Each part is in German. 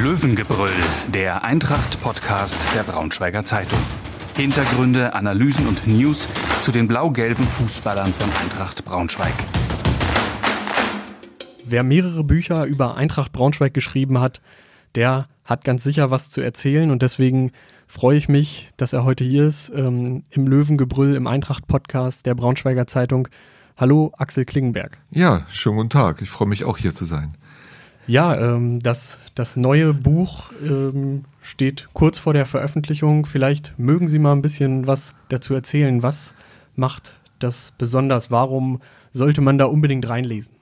Löwengebrüll, der Eintracht-Podcast der Braunschweiger Zeitung. Hintergründe, Analysen und News zu den blau-gelben Fußballern von Eintracht Braunschweig. Wer mehrere Bücher über Eintracht Braunschweig geschrieben hat, der hat ganz sicher was zu erzählen und deswegen freue ich mich, dass er heute hier ist ähm, im Löwengebrüll im Eintracht-Podcast der Braunschweiger Zeitung. Hallo, Axel Klingenberg. Ja, schönen guten Tag. Ich freue mich auch hier zu sein. Ja, ähm, das, das neue Buch ähm, steht kurz vor der Veröffentlichung. Vielleicht mögen Sie mal ein bisschen was dazu erzählen. Was macht das besonders? Warum sollte man da unbedingt reinlesen?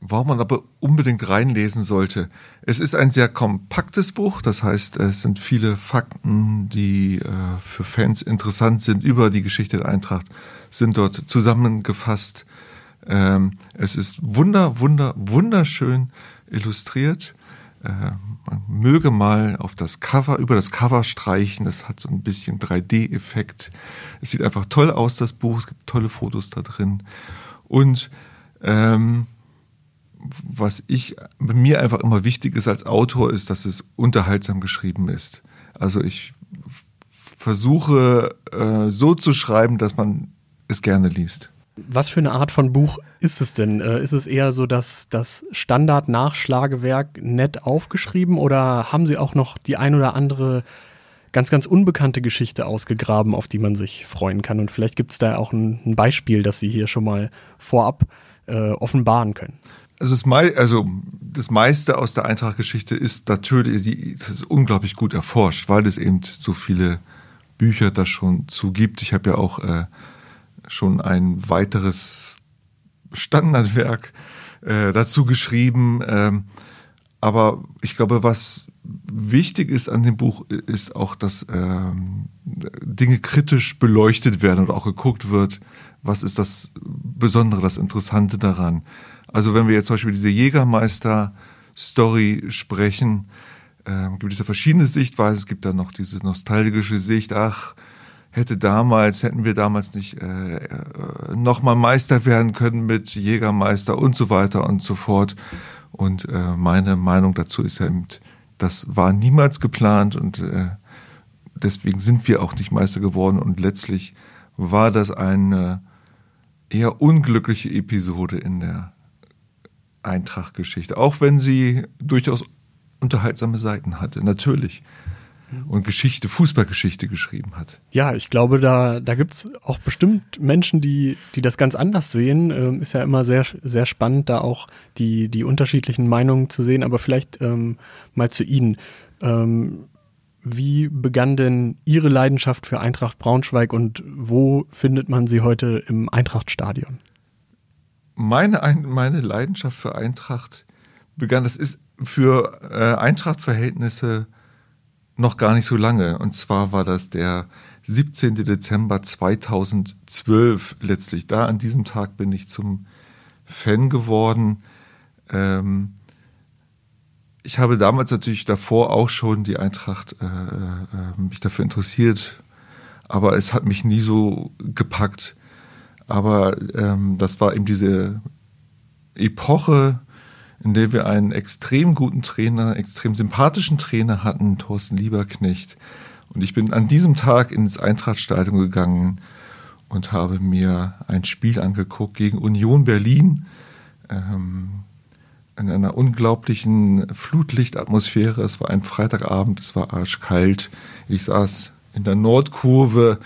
Warum man aber unbedingt reinlesen sollte. Es ist ein sehr kompaktes Buch, das heißt, es sind viele Fakten, die äh, für Fans interessant sind über die Geschichte der Eintracht, sind dort zusammengefasst. Ähm, es ist wunder, wunder, wunderschön illustriert. Äh, man möge mal auf das Cover, über das Cover streichen. Das hat so ein bisschen 3D-Effekt. Es sieht einfach toll aus, das Buch. Es gibt tolle Fotos da drin. Und ähm, was ich bei mir einfach immer wichtig ist als Autor, ist, dass es unterhaltsam geschrieben ist. Also ich versuche äh, so zu schreiben, dass man es gerne liest. Was für eine Art von Buch ist es denn? Äh, ist es eher so das, das Standard-Nachschlagewerk nett aufgeschrieben oder haben Sie auch noch die ein oder andere ganz, ganz unbekannte Geschichte ausgegraben, auf die man sich freuen kann? Und vielleicht gibt es da auch ein, ein, Beispiel, das Sie hier schon mal vorab äh, offenbaren können. Also das, mei also das meiste aus der Eintracht-Geschichte ist natürlich, die, das ist unglaublich gut erforscht, weil es eben so viele Bücher da schon zu gibt. Ich habe ja auch äh, schon ein weiteres Standardwerk äh, dazu geschrieben. Ähm, aber ich glaube, was wichtig ist an dem Buch, ist auch, dass ähm, Dinge kritisch beleuchtet werden und auch geguckt wird, was ist das Besondere, das Interessante daran. Also wenn wir jetzt zum Beispiel diese Jägermeister-Story sprechen, äh, gibt es ja verschiedene Sichtweisen. Es gibt da noch diese nostalgische Sicht, ach, hätte damals, hätten wir damals nicht äh, äh, nochmal Meister werden können mit Jägermeister und so weiter und so fort. Und äh, meine Meinung dazu ist ja eben, das war niemals geplant und äh, deswegen sind wir auch nicht Meister geworden und letztlich war das eine eher unglückliche Episode in der Eintracht-Geschichte, auch wenn sie durchaus unterhaltsame Seiten hatte, natürlich und Geschichte, Fußballgeschichte geschrieben hat. Ja, ich glaube, da, da gibt es auch bestimmt Menschen, die, die das ganz anders sehen. Ähm, ist ja immer sehr, sehr spannend, da auch die, die unterschiedlichen Meinungen zu sehen. Aber vielleicht ähm, mal zu Ihnen. Ähm, wie begann denn Ihre Leidenschaft für Eintracht Braunschweig und wo findet man sie heute im Eintrachtstadion? Meine, meine Leidenschaft für Eintracht begann, das ist für äh, Eintracht-Verhältnisse noch gar nicht so lange. Und zwar war das der 17. Dezember 2012 letztlich. Da an diesem Tag bin ich zum Fan geworden. Ähm, ich habe damals natürlich davor auch schon die Eintracht äh, äh, mich dafür interessiert, aber es hat mich nie so gepackt. Aber ähm, das war eben diese Epoche, in der wir einen extrem guten Trainer, extrem sympathischen Trainer hatten, Thorsten Lieberknecht. Und ich bin an diesem Tag ins Eintrachtstadion gegangen und habe mir ein Spiel angeguckt gegen Union Berlin. Ähm, in einer unglaublichen Flutlichtatmosphäre. Es war ein Freitagabend, es war arschkalt. Ich saß in der Nordkurve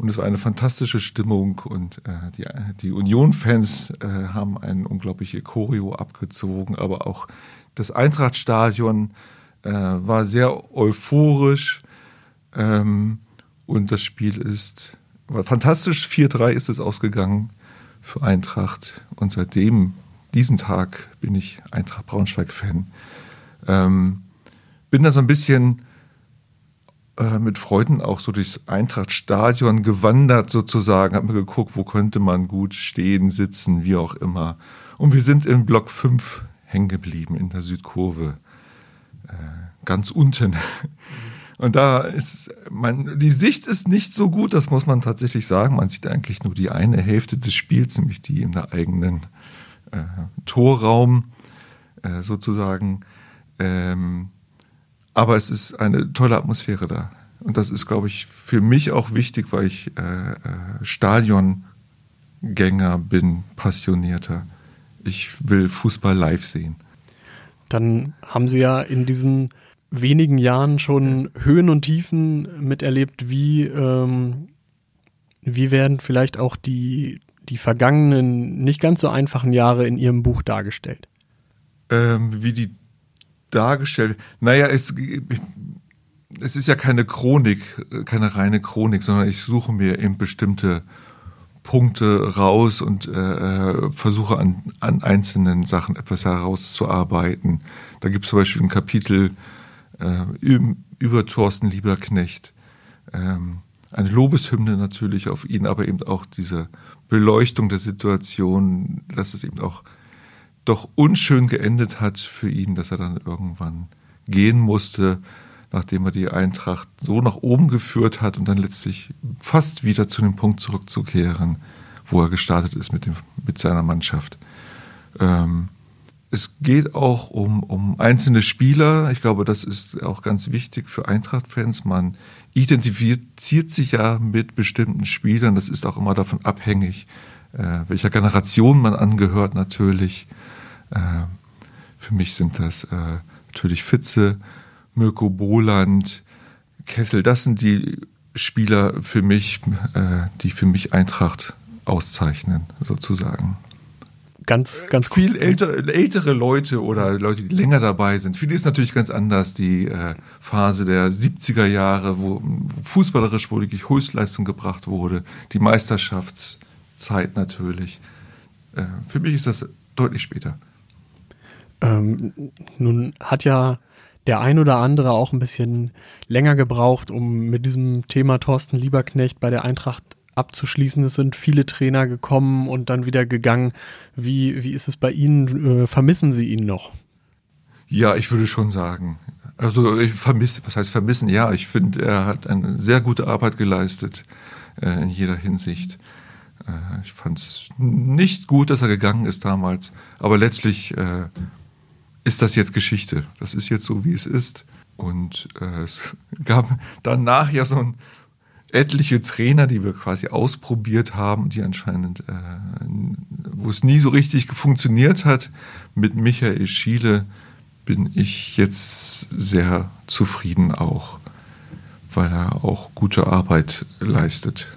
und es war eine fantastische Stimmung und äh, die, die Union-Fans äh, haben eine unglaubliche Choreo abgezogen, aber auch das Eintrachtstadion äh, war sehr euphorisch ähm, und das Spiel ist war fantastisch. 4-3 ist es ausgegangen für Eintracht und seitdem, diesen Tag, bin ich Eintracht Braunschweig-Fan. Ähm, bin da so ein bisschen äh, mit Freunden auch so durchs Eintrachtstadion gewandert sozusagen, habe mir geguckt, wo könnte man gut stehen, sitzen, wie auch immer. Und wir sind im Block 5 hängen geblieben in der Südkurve, äh, ganz unten. Und da ist man, die Sicht ist nicht so gut, das muss man tatsächlich sagen. Man sieht eigentlich nur die eine Hälfte des Spiels, nämlich die in der eigenen äh, Torraum äh, sozusagen Ähm, aber es ist eine tolle Atmosphäre da. Und das ist, glaube ich, für mich auch wichtig, weil ich äh, äh, Stadiongänger bin, passionierter. Ich will Fußball live sehen. Dann haben Sie ja in diesen wenigen Jahren schon Höhen und Tiefen miterlebt. Wie, ähm, wie werden vielleicht auch die, die vergangenen, nicht ganz so einfachen Jahre in Ihrem Buch dargestellt? Ähm, wie die dargestellt. Naja, es, es ist ja keine Chronik, keine reine Chronik, sondern ich suche mir eben bestimmte Punkte raus und äh, äh versuche an, an einzelnen Sachen etwas herauszuarbeiten. Da gibt es zum Beispiel ein Kapitel äh, über Thorsten Lieberknecht. Ähm, eine Lobeshymne natürlich auf ihn, aber eben auch diese Beleuchtung der Situation, dass es eben auch doch unschön geendet hat für ihn, dass er dann irgendwann gehen musste, nachdem er die Eintracht so nach oben geführt hat und dann letztlich fast wieder zu dem Punkt zurückzukehren, wo er gestartet ist mit, dem, mit seiner Mannschaft. Ähm, es geht auch um, um einzelne Spieler. Ich glaube, das ist auch ganz wichtig für Eintracht-Fans. Man identifiziert sich ja mit bestimmten Spielern. Das ist auch immer davon abhängig, äh, welcher Generation man angehört natürlich. Äh, für mich sind das äh, natürlich Fitze, Mirko Boland, Kessel. Das sind die Spieler für mich, äh, die für mich Eintracht auszeichnen, sozusagen. Ganz, ganz Viel älter, ältere Leute oder Leute, die länger dabei sind. Für die ist natürlich ganz anders die äh, Phase der 70er Jahre, wo fußballerisch wo wirklich Höchstleistung gebracht wurde. Die Meisterschaftszeit natürlich. Äh, für mich ist das deutlich später. Ähm, nun hat ja der ein oder andere auch ein bisschen länger gebraucht, um mit diesem Thema Thorsten Lieberknecht bei der Eintracht abzuschließen. Es sind viele Trainer gekommen und dann wieder gegangen. Wie, wie ist es bei Ihnen? Äh, vermissen Sie ihn noch? Ja, ich würde schon sagen. Also ich vermisse, was heißt vermissen? Ja, ich finde, er hat eine sehr gute Arbeit geleistet äh, in jeder Hinsicht. Äh, ich fand es nicht gut, dass er gegangen ist damals, aber letztlich äh, ist das jetzt Geschichte. Das ist jetzt so, wie es ist. Und äh, es gab danach ja so ein, etliche Trainer, die wir quasi ausprobiert haben, die anscheinend, äh, wo es nie so richtig funktioniert hat. Mit Michael Schiele bin ich jetzt sehr zufrieden auch, weil er auch gute Arbeit leistet.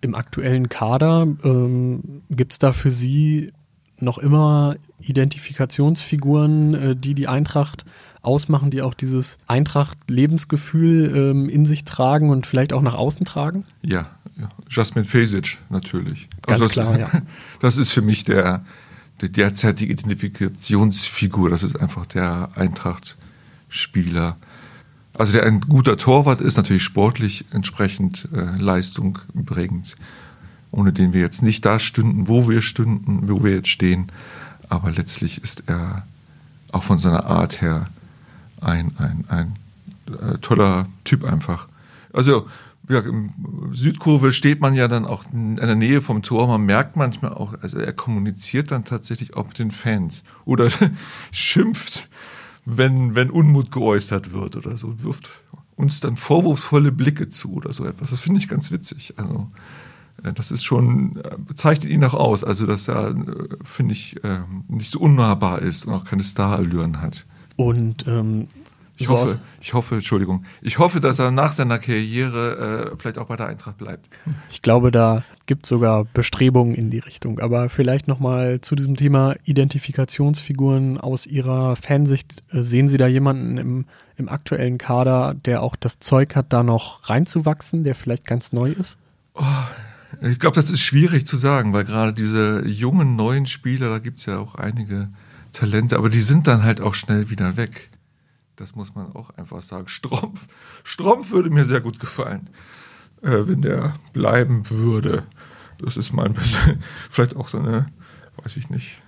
Im aktuellen Kader ähm, gibt es da für Sie noch immer Identifikationsfiguren, äh, die die Eintracht ausmachen, die auch dieses Eintracht-Lebensgefühl ähm, in sich tragen und vielleicht auch nach außen tragen? Ja, ja. Jasmin Fesic natürlich. Ganz also klar, ja. Das ist für mich der, der derzeitige Identifikationsfigur. Das ist einfach der Eintracht-Spieler. Also der ein guter Torwart ist, natürlich sportlich entsprechend äh, Leistung bringend, ohne den wir jetzt nicht da stünden, wo wir stünden, wo wir jetzt stehen. Aber letztlich ist er auch von seiner Art her ein, ein, ein äh, toller Typ einfach. Also ja, im Südkurve steht man ja dann auch in der Nähe vom Tor. Man merkt manchmal auch, also er kommuniziert dann tatsächlich auch mit den Fans oder schimpft, wenn, wenn Unmut geäußert wird oder so, wirft uns dann vorwurfsvolle Blicke zu oder so etwas. Das finde ich ganz witzig. Also das ist schon, äh, zeichnet ihn auch aus, also dass er, äh, finde ich, nicht so unnahbar ist und auch keine Starallüren hat. Und ähm, ich so hoffe, ich hoffe, Entschuldigung, ich hoffe, dass er nach seiner Karriere äh, vielleicht auch bei der Eintracht bleibt. Ich glaube, da gibt es sogar Bestrebungen in die Richtung. Aber vielleicht nochmal zu diesem Thema Identifikationsfiguren aus Ihrer Fansicht. Sehen Sie da jemanden im, im aktuellen Kader, der auch das Zeug hat, da noch reinzuwachsen, der vielleicht ganz neu ist? Oh, ich glaube, das ist schwierig zu sagen, weil gerade diese jungen, neuen Spieler, da gibt es ja auch einige Talente, aber die sind dann halt auch schnell wieder weg. Das muss man auch einfach sagen. Strumpf, Strumpf würde mir sehr gut gefallen, äh, wenn der bleiben würde. Das ist mein bisschen, vielleicht auch so eine, weiß ich nicht.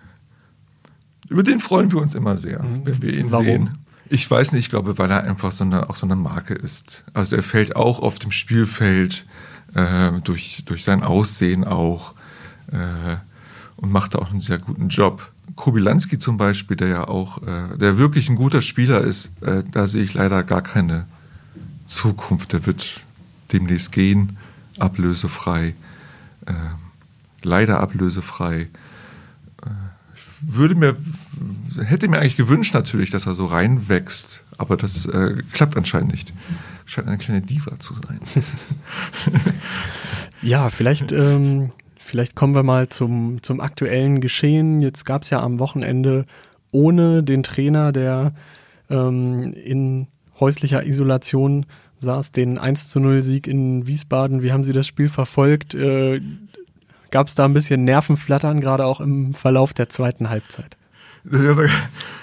Über den freuen wir uns immer sehr, mhm. wenn wir ihn Warum? sehen. Ich weiß nicht, ich glaube, weil er einfach so eine, auch so eine Marke ist. Also er fällt auch auf dem Spielfeld äh, durch, durch sein Aussehen auch äh, und macht auch einen sehr guten Job. Kobilanski zum Beispiel, der ja auch, äh, der wirklich ein guter Spieler ist, äh, da sehe ich leider gar keine Zukunft. Der wird demnächst gehen, ablösefrei, äh, leider ablösefrei. Äh, würde mir, hätte mir eigentlich gewünscht natürlich, dass er so reinwächst, aber das klappt anscheinend nicht. Scheint eine kleine Diva zu sein. ja, vielleicht ähm, Vielleicht kommen wir mal zum, zum aktuellen Geschehen. Jetzt gab es ja am Wochenende ohne den Trainer, der ähm, in häuslicher Isolation saß, den 1 zu 0 Sieg in Wiesbaden. Wie haben Sie das Spiel verfolgt? Äh, Gab es da ein bisschen Nervenflattern, gerade auch im Verlauf der zweiten Halbzeit? Da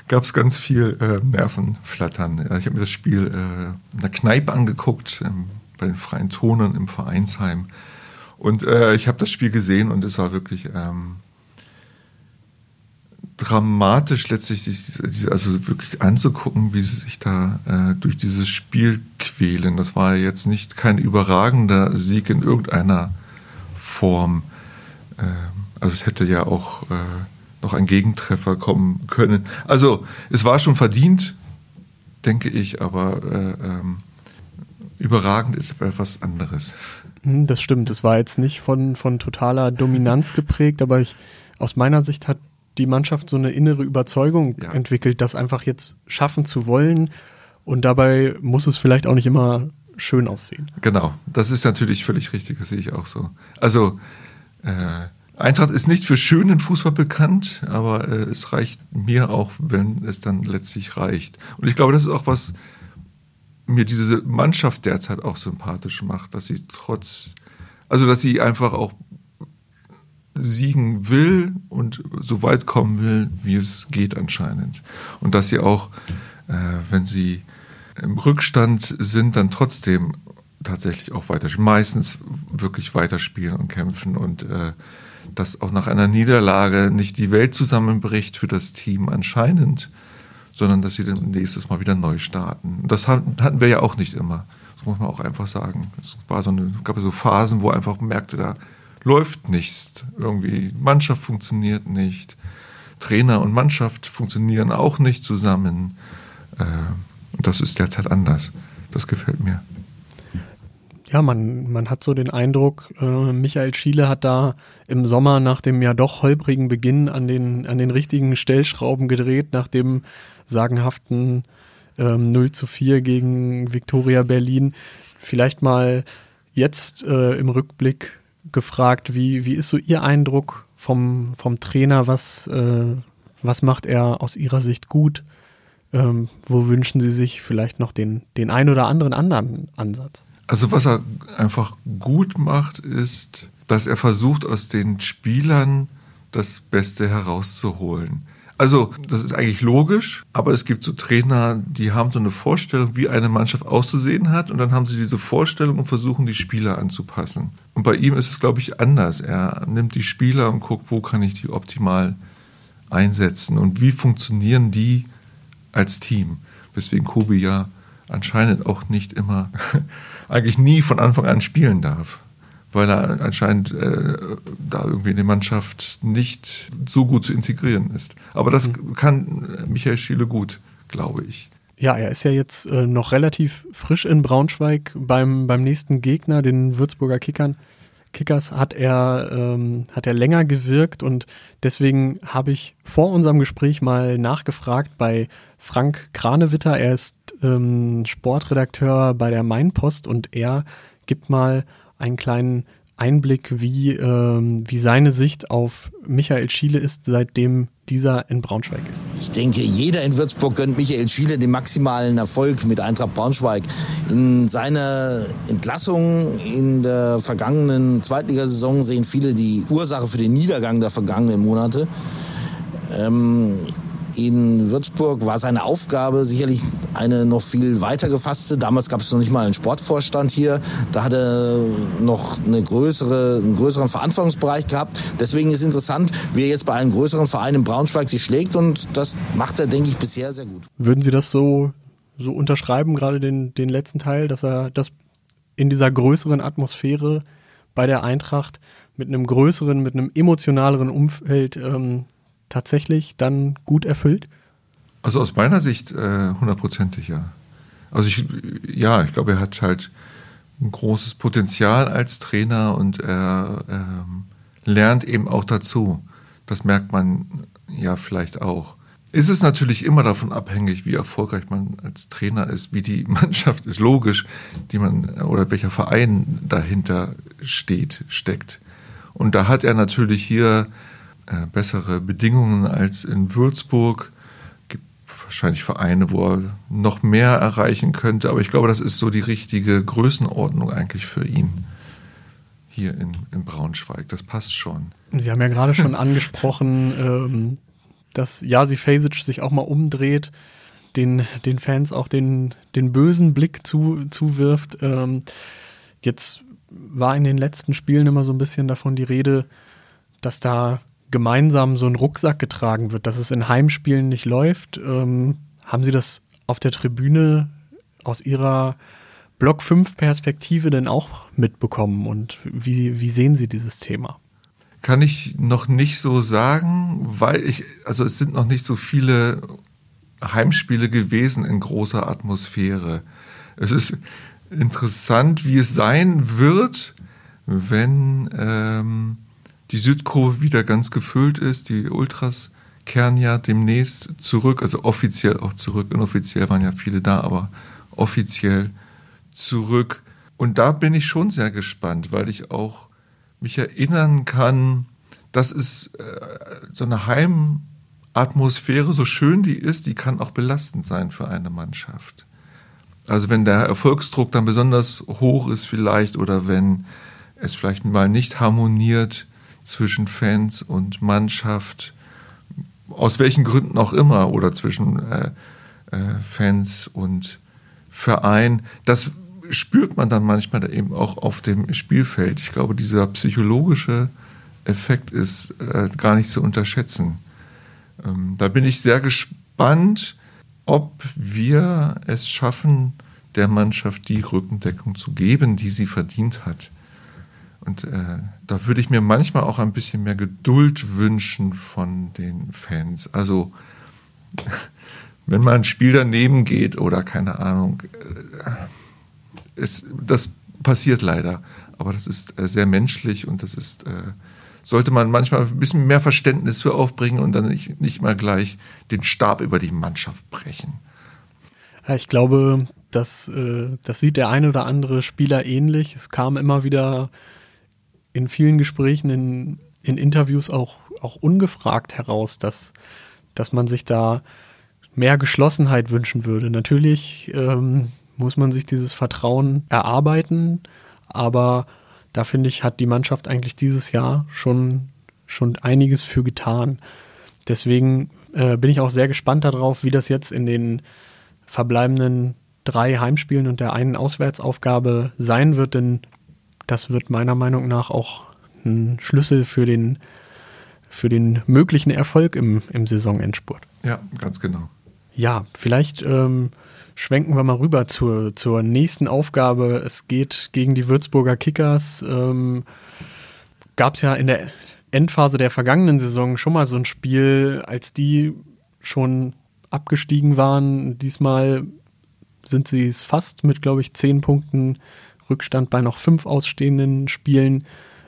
gab es ganz viel äh, Nervenflattern. Ich habe mir das Spiel äh, in der Kneipe angeguckt, ähm, bei den Freien Tonern im Vereinsheim. Und äh, ich habe das Spiel gesehen und es war wirklich ähm, dramatisch letztlich, also wirklich anzugucken, wie sie sich da äh, durch dieses Spiel quälen. Das war jetzt nicht kein überragender Sieg in irgendeiner Form. Äh, also es hätte ja auch äh, noch ein Gegentreffer kommen können. Also es war schon verdient, denke ich, aber äh, ähm, überragend ist etwas anderes. Hm, das stimmt. Es war jetzt nicht von, von totaler Dominanz geprägt, aber ich, aus meiner Sicht hat die Mannschaft so eine innere Überzeugung ja. entwickelt, das einfach jetzt schaffen zu wollen. Und dabei muss es vielleicht auch nicht immer schön aussehen. Genau, das ist natürlich völlig richtig, das sehe ich auch so. Also, äh, Eintracht ist nicht für schönen Fußball bekannt, aber äh, es reicht mir auch, wenn es dann letztlich reicht. Und ich glaube, das ist auch was, mir diese Mannschaft derzeit auch sympathisch macht, dass sie trotz, also dass sie einfach auch siegen will und so weit kommen will, wie es geht anscheinend. Und dass sie auch, äh, wenn sie im Rückstand sind, dann trotzdem tatsächlich auch weiterspielen, meistens wirklich weiterspielen und kämpfen und äh, dass auch nach einer Niederlage nicht die Welt zusammenbricht für das Team anscheinend, sondern dass sie dann nächstes Mal wieder neu starten. Das hatten wir ja auch nicht immer. Das muss man auch einfach sagen. Es war so eine, gab so Phasen, wo einfach merkte, da läuft nichts. Irgendwie Mannschaft funktioniert nicht. Trainer und Mannschaft funktionieren auch nicht zusammen. Äh, und das ist derzeit anders. Das gefällt mir. Ja, man, man hat so den Eindruck, äh, Michael Schiele hat da im Sommer nach dem ja doch holprigen Beginn an den, an den richtigen Stellschrauben gedreht, nachdem sagenhaften ähm, 0 zu 4 gegen Viktoria Berlin. Vielleicht mal jetzt äh, im Rückblick gefragt, wie, wie ist so Ihr Eindruck vom, vom Trainer? Was, äh, was macht er aus Ihrer Sicht gut? Ähm, wo wünschen Sie sich vielleicht noch den, den ein oder anderen anderen Ansatz? Also was er einfach gut macht, ist, dass er versucht, aus den Spielern das Beste herauszuholen. Also, das ist eigentlich logisch, aber es gibt so Trainer, die haben so eine Vorstellung, wie eine Mannschaft auszusehen hat und dann haben sie diese Vorstellung und versuchen, die Spieler anzupassen. Und bei ihm ist es, glaube ich, anders. Er nimmt die Spieler und guckt, wo kann ich die optimal einsetzen und wie funktionieren die als Team. Weswegen Kobi ja anscheinend auch nicht immer, eigentlich nie von Anfang an spielen darf weil er anscheinend äh, da irgendwie in die Mannschaft nicht so gut zu integrieren ist. Aber das mhm. kann Michael Schiele gut, glaube ich. Ja, er ist ja jetzt äh, noch relativ frisch in Braunschweig beim, beim nächsten Gegner, den Würzburger Kickern. Kickers hat er, ähm, hat er länger gewirkt und deswegen habe ich vor unserem Gespräch mal nachgefragt bei Frank Kranewitter. Er ist ähm, Sportredakteur bei der Mainpost und er gibt mal einen kleinen Einblick, wie, ähm, wie seine Sicht auf Michael Schiele ist, seitdem dieser in Braunschweig ist. Ich denke, jeder in Würzburg gönnt Michael Schiele den maximalen Erfolg mit Eintracht Braunschweig. In seiner Entlassung in der vergangenen Zweitligasaison sehen viele die Ursache für den Niedergang der vergangenen Monate. Ähm, in Würzburg war seine Aufgabe sicherlich eine noch viel weiter gefasste. Damals gab es noch nicht mal einen Sportvorstand hier. Da hat er noch eine größere, einen größeren Verantwortungsbereich gehabt. Deswegen ist interessant, wie er jetzt bei einem größeren Verein in Braunschweig sich schlägt und das macht er, denke ich, bisher sehr gut. Würden Sie das so, so unterschreiben, gerade den, den letzten Teil, dass er das in dieser größeren Atmosphäre bei der Eintracht mit einem größeren, mit einem emotionaleren Umfeld ähm, tatsächlich dann gut erfüllt? Also aus meiner Sicht äh, hundertprozentig ja. Also ich, ja, ich glaube, er hat halt ein großes Potenzial als Trainer und er ähm, lernt eben auch dazu. Das merkt man ja vielleicht auch. Ist es natürlich immer davon abhängig, wie erfolgreich man als Trainer ist, wie die Mannschaft ist, logisch, die man oder welcher Verein dahinter steht, steckt. Und da hat er natürlich hier äh, bessere Bedingungen als in Würzburg wahrscheinlich Vereine, wo er noch mehr erreichen könnte. Aber ich glaube, das ist so die richtige Größenordnung eigentlich für ihn hier in, in Braunschweig. Das passt schon. Sie haben ja gerade schon angesprochen, ähm, dass Jasi Fasic sich auch mal umdreht, den, den Fans auch den, den bösen Blick zu, zuwirft. Ähm, jetzt war in den letzten Spielen immer so ein bisschen davon die Rede, dass da gemeinsam so ein Rucksack getragen wird, dass es in Heimspielen nicht läuft. Ähm, haben Sie das auf der Tribüne aus Ihrer Block 5 Perspektive denn auch mitbekommen und wie, wie sehen Sie dieses Thema? Kann ich noch nicht so sagen, weil ich, also es sind noch nicht so viele Heimspiele gewesen in großer Atmosphäre. Es ist interessant, wie es sein wird, wenn ähm, die Südkurve wieder ganz gefüllt ist. Die Ultras kehren ja demnächst zurück, also offiziell auch zurück. Inoffiziell waren ja viele da, aber offiziell zurück. Und da bin ich schon sehr gespannt, weil ich auch mich erinnern kann, dass es äh, so eine Heimatmosphäre, so schön die ist, die kann auch belastend sein für eine Mannschaft. Also wenn der Erfolgsdruck dann besonders hoch ist vielleicht oder wenn es vielleicht mal nicht harmoniert, zwischen Fans und Mannschaft, aus welchen Gründen auch immer, oder zwischen äh, äh, Fans und Verein, das spürt man dann manchmal eben auch auf dem Spielfeld. Ich glaube, dieser psychologische Effekt ist äh, gar nicht zu unterschätzen. Ähm, da bin ich sehr gespannt, ob wir es schaffen, der Mannschaft die Rückendeckung zu geben, die sie verdient hat. Und äh, da würde ich mir manchmal auch ein bisschen mehr Geduld wünschen von den Fans. Also wenn mal ein Spiel daneben geht oder keine Ahnung, äh, es, das passiert leider. Aber das ist äh, sehr menschlich und das ist, äh, sollte man manchmal ein bisschen mehr Verständnis für aufbringen und dann nicht, nicht mal gleich den Stab über die Mannschaft brechen. Ich glaube, das, äh, das sieht der ein oder andere Spieler ähnlich. Es kam immer wieder in vielen Gesprächen, in, in Interviews auch, auch ungefragt heraus, dass, dass man sich da mehr Geschlossenheit wünschen würde. Natürlich ähm, muss man sich dieses Vertrauen erarbeiten, aber da finde ich, hat die Mannschaft eigentlich dieses Jahr schon, schon einiges für getan. Deswegen äh, bin ich auch sehr gespannt darauf, wie das jetzt in den verbleibenden drei Heimspielen und der einen Auswärtsaufgabe sein wird, denn das wird meiner Meinung nach auch ein Schlüssel für den, für den möglichen Erfolg im, im Saisonendspurt. Ja, ganz genau. Ja, vielleicht ähm, schwenken wir mal rüber zur, zur nächsten Aufgabe. Es geht gegen die Würzburger Kickers. Ähm, Gab es ja in der Endphase der vergangenen Saison schon mal so ein Spiel, als die schon abgestiegen waren. Diesmal sind sie es fast mit, glaube ich, zehn Punkten Rückstand bei noch fünf ausstehenden Spielen.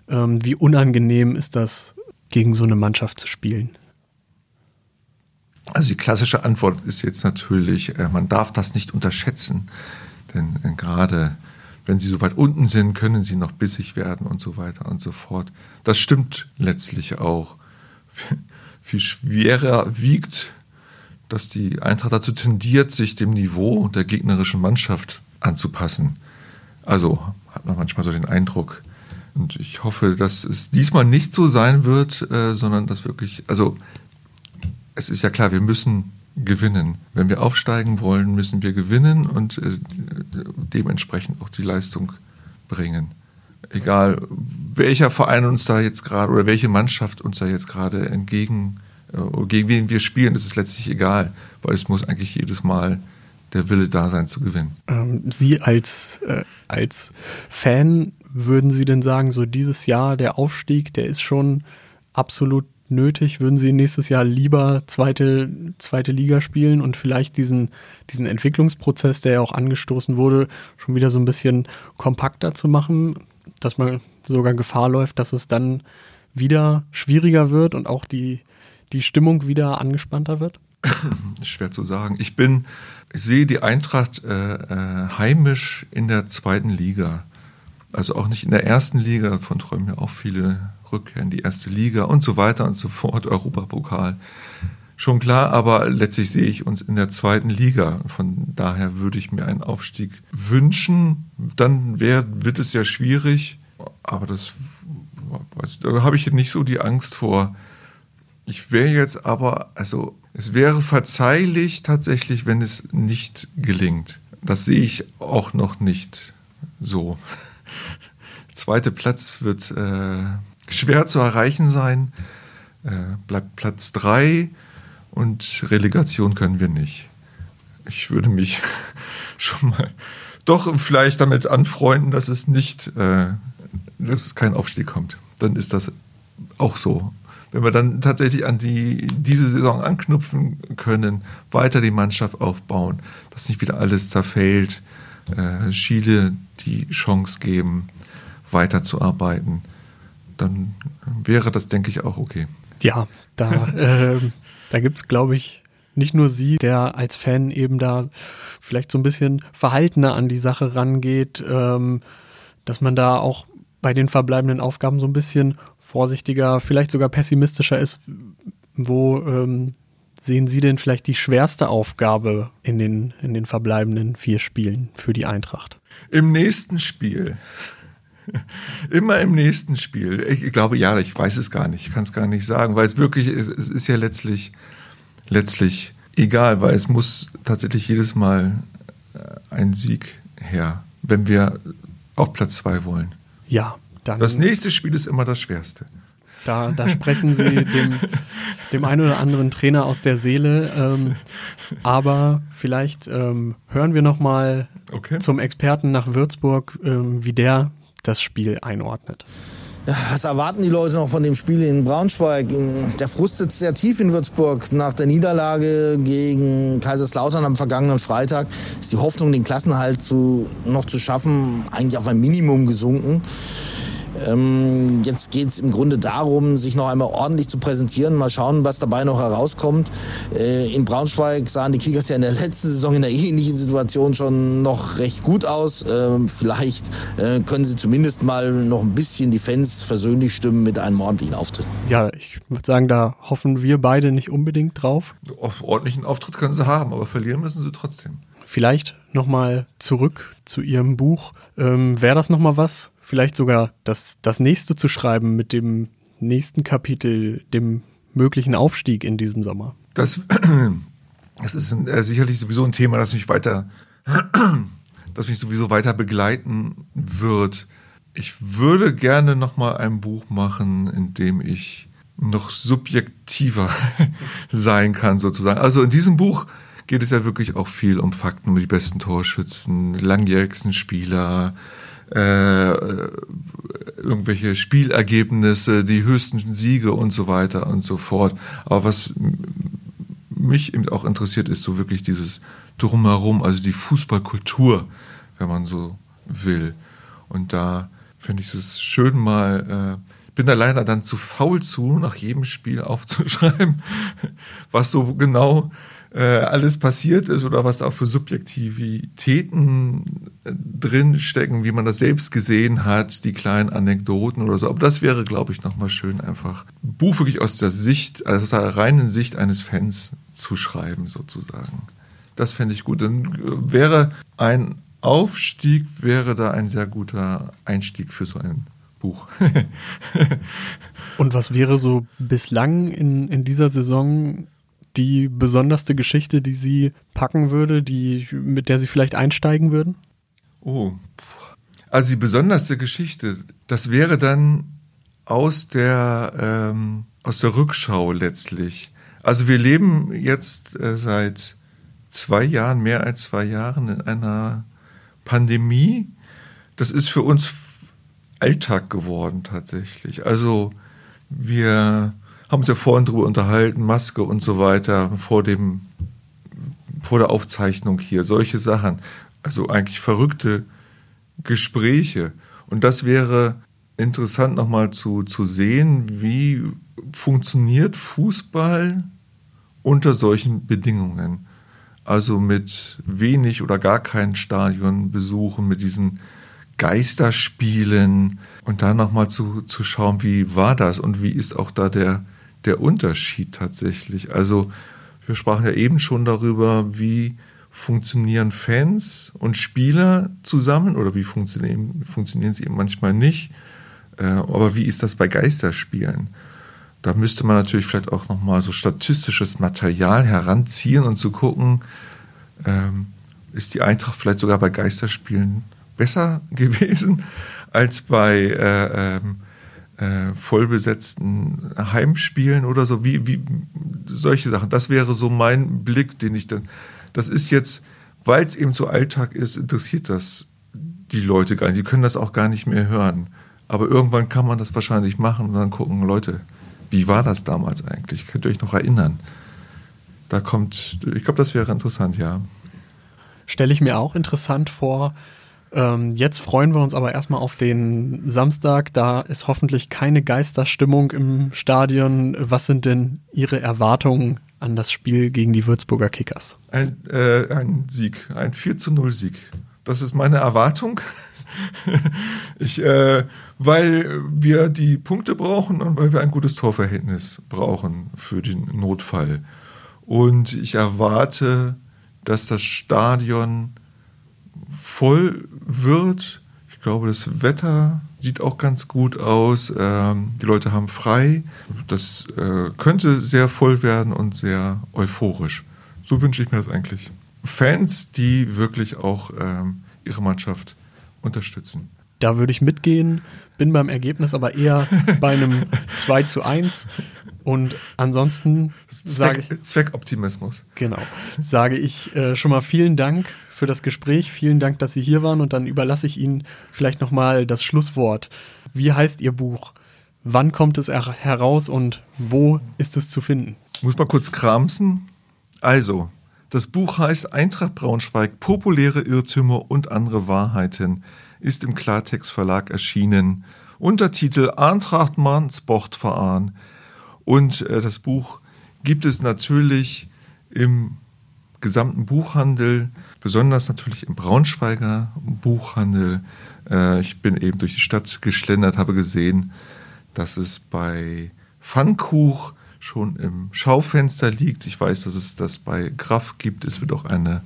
Ähm, wie unangenehm ist das, gegen so eine Mannschaft zu spielen? Also die klassische Antwort ist jetzt natürlich, äh, man darf das nicht unterschätzen. Denn äh, gerade wenn sie so weit unten sind, können sie noch bissig werden und so weiter und so fort. Das stimmt letztlich auch. Viel schwerer wiegt, dass die Eintracht dazu tendiert, sich dem Niveau der gegnerischen Mannschaft anzupassen. Also hat man manchmal so den Eindruck. Und ich hoffe, dass es diesmal nicht so sein wird, äh, sondern dass wirklich, also es ist ja klar, wir müssen gewinnen. Wenn wir aufsteigen wollen, müssen wir gewinnen und äh, dementsprechend auch die Leistung bringen. Egal, welcher Verein uns da jetzt gerade oder welche Mannschaft uns da jetzt gerade entgegen, äh, gegen wen wir spielen, das ist letztlich egal, weil es muss eigentlich jedes Mal der Wille da sein zu gewinnen. Ähm, Sie als, äh, als Fan, würden Sie denn sagen, so dieses Jahr der Aufstieg, der ist schon absolut nötig? Würden Sie nächstes Jahr lieber zweite, zweite Liga spielen und vielleicht diesen, diesen Entwicklungsprozess, der ja auch angestoßen wurde, schon wieder so ein bisschen kompakter zu machen, dass man sogar Gefahr läuft, dass es dann wieder schwieriger wird und auch die, die Stimmung wieder angespannter wird? Schwer zu sagen. Ich bin, ich sehe die Eintracht äh, äh, heimisch in der zweiten Liga. Also auch nicht in der ersten Liga, davon träumen ja auch viele Rückkehr in die erste Liga und so weiter und so fort, Europapokal. Schon klar, aber letztlich sehe ich uns in der zweiten Liga. Von daher würde ich mir einen Aufstieg wünschen. Dann wär, wird es ja schwierig, aber das da habe ich nicht so die Angst vor. Ich wäre jetzt aber, also es wäre verzeihlich tatsächlich, wenn es nicht gelingt. Das sehe ich auch noch nicht so. Zweite Platz wird äh, schwer zu erreichen sein. Äh, bleibt Platz drei und Relegation können wir nicht. Ich würde mich schon mal doch vielleicht damit anfreunden, dass es nicht, äh, dass es kein Aufstieg kommt. Dann ist das auch so wenn wir dann tatsächlich an die, diese Saison anknüpfen können, weiter die Mannschaft aufbauen, dass nicht wieder alles zerfällt, äh, Chile die Chance geben, weiterzuarbeiten, dann wäre das, denke ich, auch okay. Ja, da, äh, da gibt es, glaube ich, nicht nur Sie, der als Fan eben da vielleicht so ein bisschen verhaltener an die Sache rangeht, ähm, dass man da auch bei den verbleibenden Aufgaben so ein bisschen vorsichtiger, vielleicht sogar pessimistischer ist, wo ähm, sehen Sie denn vielleicht die schwerste Aufgabe in den, in den verbleibenden vier Spielen für die Eintracht? Im nächsten Spiel. Immer im nächsten Spiel. Ich glaube, ja, ich weiß es gar nicht. Ich kann es gar nicht sagen, weil es wirklich, es, es ist ja letztlich, letztlich egal, weil es muss tatsächlich jedes Mal äh, ein Sieg her, wenn wir auf Platz zwei wollen. Ja, dann, das nächste Spiel ist immer das schwerste. Da, da sprechen Sie dem, dem einen oder anderen Trainer aus der Seele. Ähm, aber vielleicht ähm, hören wir noch mal okay. zum Experten nach Würzburg, ähm, wie der das Spiel einordnet. Ja, was erwarten die Leute noch von dem Spiel in Braunschweig? Der Frust sitzt sehr tief in Würzburg. Nach der Niederlage gegen Kaiserslautern am vergangenen Freitag ist die Hoffnung, den Klassenhalt zu, noch zu schaffen, eigentlich auf ein Minimum gesunken. Ähm, jetzt geht es im Grunde darum, sich noch einmal ordentlich zu präsentieren. Mal schauen, was dabei noch herauskommt. Äh, in Braunschweig sahen die Kickers ja in der letzten Saison in einer ähnlichen Situation schon noch recht gut aus. Ähm, vielleicht äh, können sie zumindest mal noch ein bisschen die Fans versöhnlich stimmen mit einem ordentlichen Auftritt. Ja, ich würde sagen, da hoffen wir beide nicht unbedingt drauf. Auf ordentlichen Auftritt können sie haben, aber verlieren müssen sie trotzdem. Vielleicht nochmal zurück zu Ihrem Buch. Ähm, Wäre das nochmal was vielleicht sogar das, das nächste zu schreiben mit dem nächsten Kapitel, dem möglichen Aufstieg in diesem Sommer? Das, das ist äh, sicherlich sowieso ein Thema, das mich weiter, das mich sowieso weiter begleiten wird. Ich würde gerne noch mal ein Buch machen, in dem ich noch subjektiver sein kann, sozusagen. Also in diesem Buch geht es ja wirklich auch viel um Fakten, um die besten Torschützen, langjährigsten Spieler, äh, irgendwelche Spielergebnisse, die höchsten Siege und so weiter und so fort. Aber was mich eben auch interessiert, ist so wirklich dieses Drumherum, also die Fußballkultur, wenn man so will. Und da finde ich es schön mal, äh, bin da leider dann zu faul zu, nach jedem Spiel aufzuschreiben, was so genau äh, alles passiert ist oder was auch für Subjektivitäten äh, drinstecken, wie man das selbst gesehen hat, die kleinen Anekdoten oder so. Aber das wäre, glaube ich, nochmal schön, einfach Buch wirklich aus der Sicht, also aus der reinen Sicht eines Fans zu schreiben, sozusagen. Das fände ich gut. Dann äh, wäre ein Aufstieg, wäre da ein sehr guter Einstieg für so ein Buch. Und was wäre so bislang in, in dieser Saison die besonderste Geschichte, die Sie packen würde, die, mit der Sie vielleicht einsteigen würden? Oh, also die besonderste Geschichte, das wäre dann aus der, ähm, aus der Rückschau letztlich. Also wir leben jetzt äh, seit zwei Jahren, mehr als zwei Jahren in einer Pandemie. Das ist für uns Alltag geworden tatsächlich. Also wir haben uns ja vorhin drüber unterhalten, Maske und so weiter, vor dem, vor der Aufzeichnung hier, solche Sachen. Also eigentlich verrückte Gespräche. Und das wäre interessant nochmal zu, zu sehen, wie funktioniert Fußball unter solchen Bedingungen. Also mit wenig oder gar keinen Stadionbesuchen, mit diesen Geisterspielen und dann nochmal zu, zu schauen, wie war das und wie ist auch da der, der Unterschied tatsächlich. Also wir sprachen ja eben schon darüber, wie funktionieren Fans und Spieler zusammen oder wie funktionieren, funktionieren sie eben manchmal nicht. Äh, aber wie ist das bei Geisterspielen? Da müsste man natürlich vielleicht auch nochmal so statistisches Material heranziehen und zu gucken, ähm, ist die Eintracht vielleicht sogar bei Geisterspielen besser gewesen als bei äh, ähm, äh, vollbesetzten Heimspielen oder so, wie, wie solche Sachen. Das wäre so mein Blick, den ich dann. Das ist jetzt, weil es eben so Alltag ist, interessiert das die Leute gar nicht. Die können das auch gar nicht mehr hören. Aber irgendwann kann man das wahrscheinlich machen und dann gucken, Leute, wie war das damals eigentlich? Könnt ihr euch noch erinnern? Da kommt, ich glaube, das wäre interessant, ja. Stelle ich mir auch interessant vor, ähm, jetzt freuen wir uns aber erstmal auf den Samstag. Da ist hoffentlich keine Geisterstimmung im Stadion. Was sind denn Ihre Erwartungen an das Spiel gegen die Würzburger Kickers? Ein, äh, ein Sieg, ein 4 zu 0 Sieg. Das ist meine Erwartung. ich, äh, weil wir die Punkte brauchen und weil wir ein gutes Torverhältnis brauchen für den Notfall. Und ich erwarte, dass das Stadion voll wird. Ich glaube, das Wetter sieht auch ganz gut aus. Ähm, die Leute haben frei. Das äh, könnte sehr voll werden und sehr euphorisch. So wünsche ich mir das eigentlich. Fans, die wirklich auch ähm, ihre Mannschaft unterstützen. Da würde ich mitgehen, bin beim Ergebnis aber eher bei einem 2 zu 1. Und ansonsten sage ich. Zweckoptimismus. Genau. Sage ich äh, schon mal vielen Dank für das Gespräch. Vielen Dank, dass Sie hier waren und dann überlasse ich Ihnen vielleicht nochmal das Schlusswort. Wie heißt Ihr Buch? Wann kommt es heraus und wo ist es zu finden? Muss mal kurz kramsen. Also, das Buch heißt Eintracht Braunschweig, populäre Irrtümer und andere Wahrheiten, ist im Klartext Verlag erschienen. Untertitel Eintracht Mann Sportverein. Und äh, das Buch gibt es natürlich im gesamten Buchhandel, besonders natürlich im Braunschweiger Buchhandel. Äh, ich bin eben durch die Stadt geschlendert, habe gesehen, dass es bei Pfannkuch schon im Schaufenster liegt. Ich weiß, dass es das bei Graf gibt. Es wird auch eine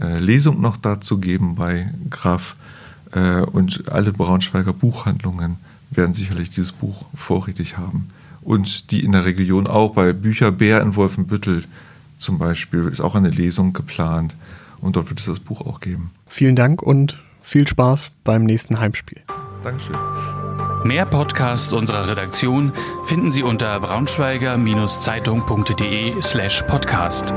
äh, Lesung noch dazu geben bei Graf. Äh, und alle Braunschweiger Buchhandlungen werden sicherlich dieses Buch vorrätig haben. Und die in der Region auch bei Bücherbär in Wolfenbüttel zum Beispiel ist auch eine Lesung geplant und dort wird es das Buch auch geben. Vielen Dank und viel Spaß beim nächsten Heimspiel. Dankeschön. Mehr Podcasts unserer Redaktion finden Sie unter braunschweiger-zeitung.de slash podcast.